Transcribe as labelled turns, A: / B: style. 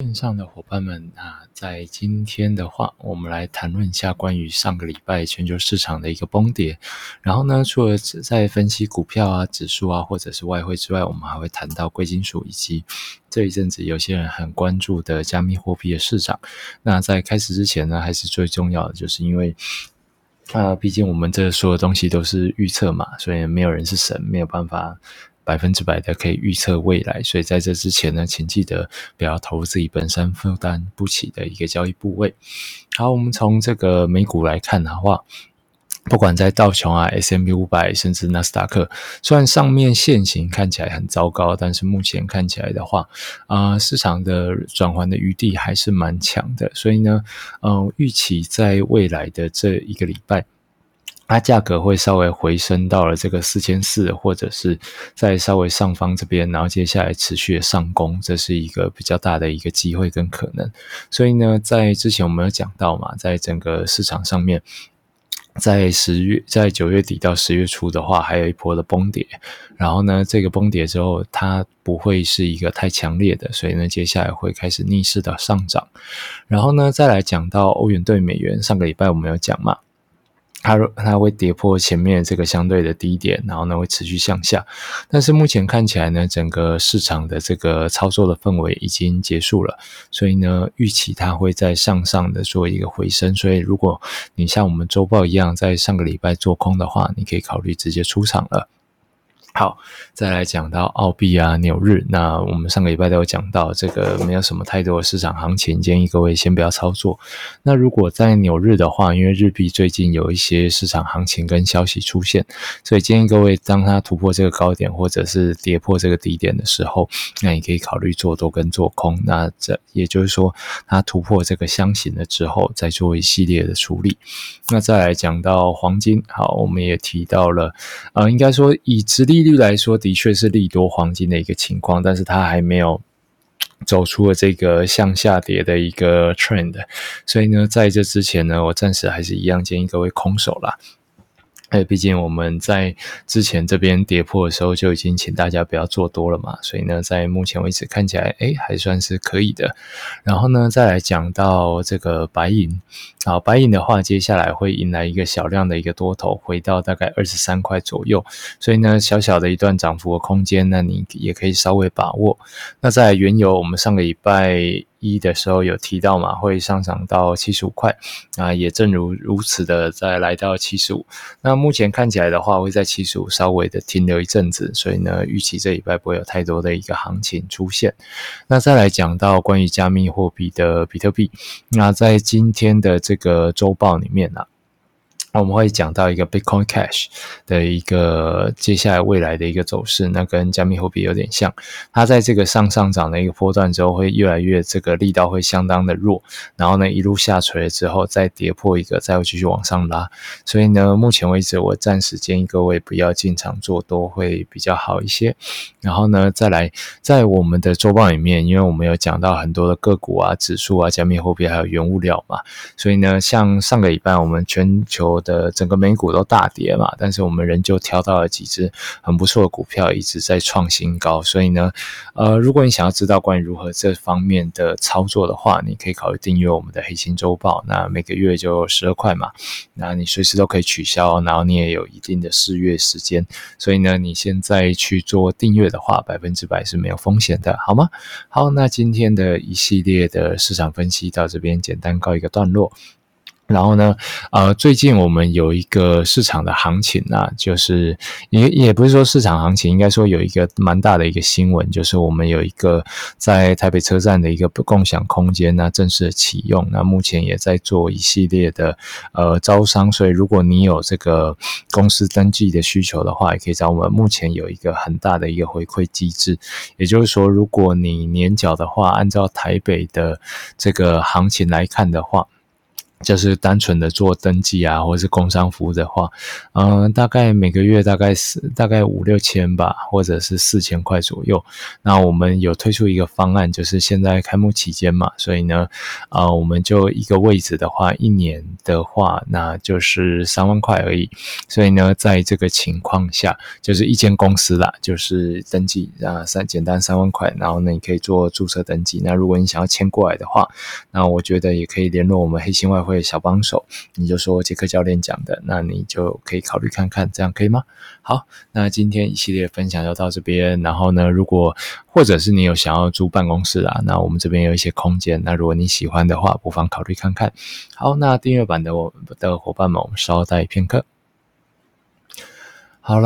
A: 线上的伙伴们啊，在今天的话，我们来谈论一下关于上个礼拜全球市场的一个崩跌。然后呢，除了在分析股票啊、指数啊，或者是外汇之外，我们还会谈到贵金属以及这一阵子有些人很关注的加密货币的市场。那在开始之前呢，还是最重要的，就是因为啊，毕竟我们这所有东西都是预测嘛，所以没有人是神，没有办法。百分之百的可以预测未来，所以在这之前呢，请记得不要投入自己本身负担不起的一个交易部位。好，我们从这个美股来看的话，不管在道琼啊、S M P 五百，甚至纳斯达克，虽然上面现形看起来很糟糕，但是目前看起来的话，啊，市场的转换的余地还是蛮强的。所以呢，嗯，预期在未来的这一个礼拜。它价格会稍微回升到了这个四千四，或者是在稍微上方这边，然后接下来持续的上攻，这是一个比较大的一个机会跟可能。所以呢，在之前我们有讲到嘛，在整个市场上面，在十月，在九月底到十月初的话，还有一波的崩跌。然后呢，这个崩跌之后，它不会是一个太强烈的，所以呢，接下来会开始逆势的上涨。然后呢，再来讲到欧元对美元，上个礼拜我们有讲嘛。它它会跌破前面这个相对的低点，然后呢会持续向下。但是目前看起来呢，整个市场的这个操作的氛围已经结束了，所以呢预期它会在向上的做一个回升。所以如果你像我们周报一样在上个礼拜做空的话，你可以考虑直接出场了。好，再来讲到澳币啊、纽日，那我们上个礼拜都有讲到，这个没有什么太多的市场行情，建议各位先不要操作。那如果在纽日的话，因为日币最近有一些市场行情跟消息出现，所以建议各位当它突破这个高点或者是跌破这个低点的时候，那你可以考虑做多跟做空。那这也就是说，它突破这个箱型了之后，再做一系列的处理。那再来讲到黄金，好，我们也提到了，呃，应该说以直立。率来说，的确是利多黄金的一个情况，但是它还没有走出了这个向下跌的一个 trend，所以呢，在这之前呢，我暂时还是一样建议各位空手啦。哎，毕竟我们在之前这边跌破的时候就已经请大家不要做多了嘛，所以呢，在目前为止看起来，哎，还算是可以的。然后呢，再来讲到这个白银，好，白银的话，接下来会迎来一个小量的一个多头，回到大概二十三块左右，所以呢，小小的一段涨幅的空间，那你也可以稍微把握。那在原油，我们上个礼拜。一的时候有提到嘛，会上涨到七十五块啊，也正如如此的再来到七十五。那目前看起来的话，会在七十五稍微的停留一阵子，所以呢，预期这礼拜不会有太多的一个行情出现。那再来讲到关于加密货币的比特币，那在今天的这个周报里面呢。我们会讲到一个 Bitcoin Cash 的一个接下来未来的一个走势，那跟加密货币有点像。它在这个上上涨的一个波段之后，会越来越这个力道会相当的弱，然后呢一路下垂了之后，再跌破一个，再会继续往上拉。所以呢，目前为止我暂时建议各位不要进场做多，会比较好一些。然后呢，再来在我们的周报里面，因为我们有讲到很多的个股啊、指数啊、加密货币还有原物料嘛，所以呢，像上个礼拜我们全球的整个美股都大跌嘛，但是我们仍旧挑到了几只很不错的股票，一直在创新高。所以呢，呃，如果你想要知道关于如何这方面的操作的话，你可以考虑订阅我们的黑心周报。那每个月就十二块嘛，那你随时都可以取消，然后你也有一定的试阅时间。所以呢，你现在去做订阅的话，百分之百是没有风险的，好吗？好，那今天的一系列的市场分析到这边简单告一个段落。然后呢，呃，最近我们有一个市场的行情啊，就是也也不是说市场行情，应该说有一个蛮大的一个新闻，就是我们有一个在台北车站的一个共享空间呢正式启用，那目前也在做一系列的呃招商，所以如果你有这个公司登记的需求的话，也可以找我们。目前有一个很大的一个回馈机制，也就是说，如果你年缴的话，按照台北的这个行情来看的话。就是单纯的做登记啊，或者是工商服务的话，嗯，大概每个月大概是大概五六千吧，或者是四千块左右。那我们有推出一个方案，就是现在开幕期间嘛，所以呢，啊，我们就一个位置的话，一年的话，那就是三万块而已。所以呢，在这个情况下，就是一间公司啦，就是登记啊，三简单三万块，然后呢，你可以做注册登记。那如果你想要迁过来的话，那我觉得也可以联络我们黑心外。会小帮手，你就说杰克教练讲的，那你就可以考虑看看，这样可以吗？好，那今天一系列分享就到这边。然后呢，如果或者是你有想要租办公室啊，那我们这边有一些空间，那如果你喜欢的话，不妨考虑看看。好，那订阅版的我们的伙伴们，我们稍待片刻。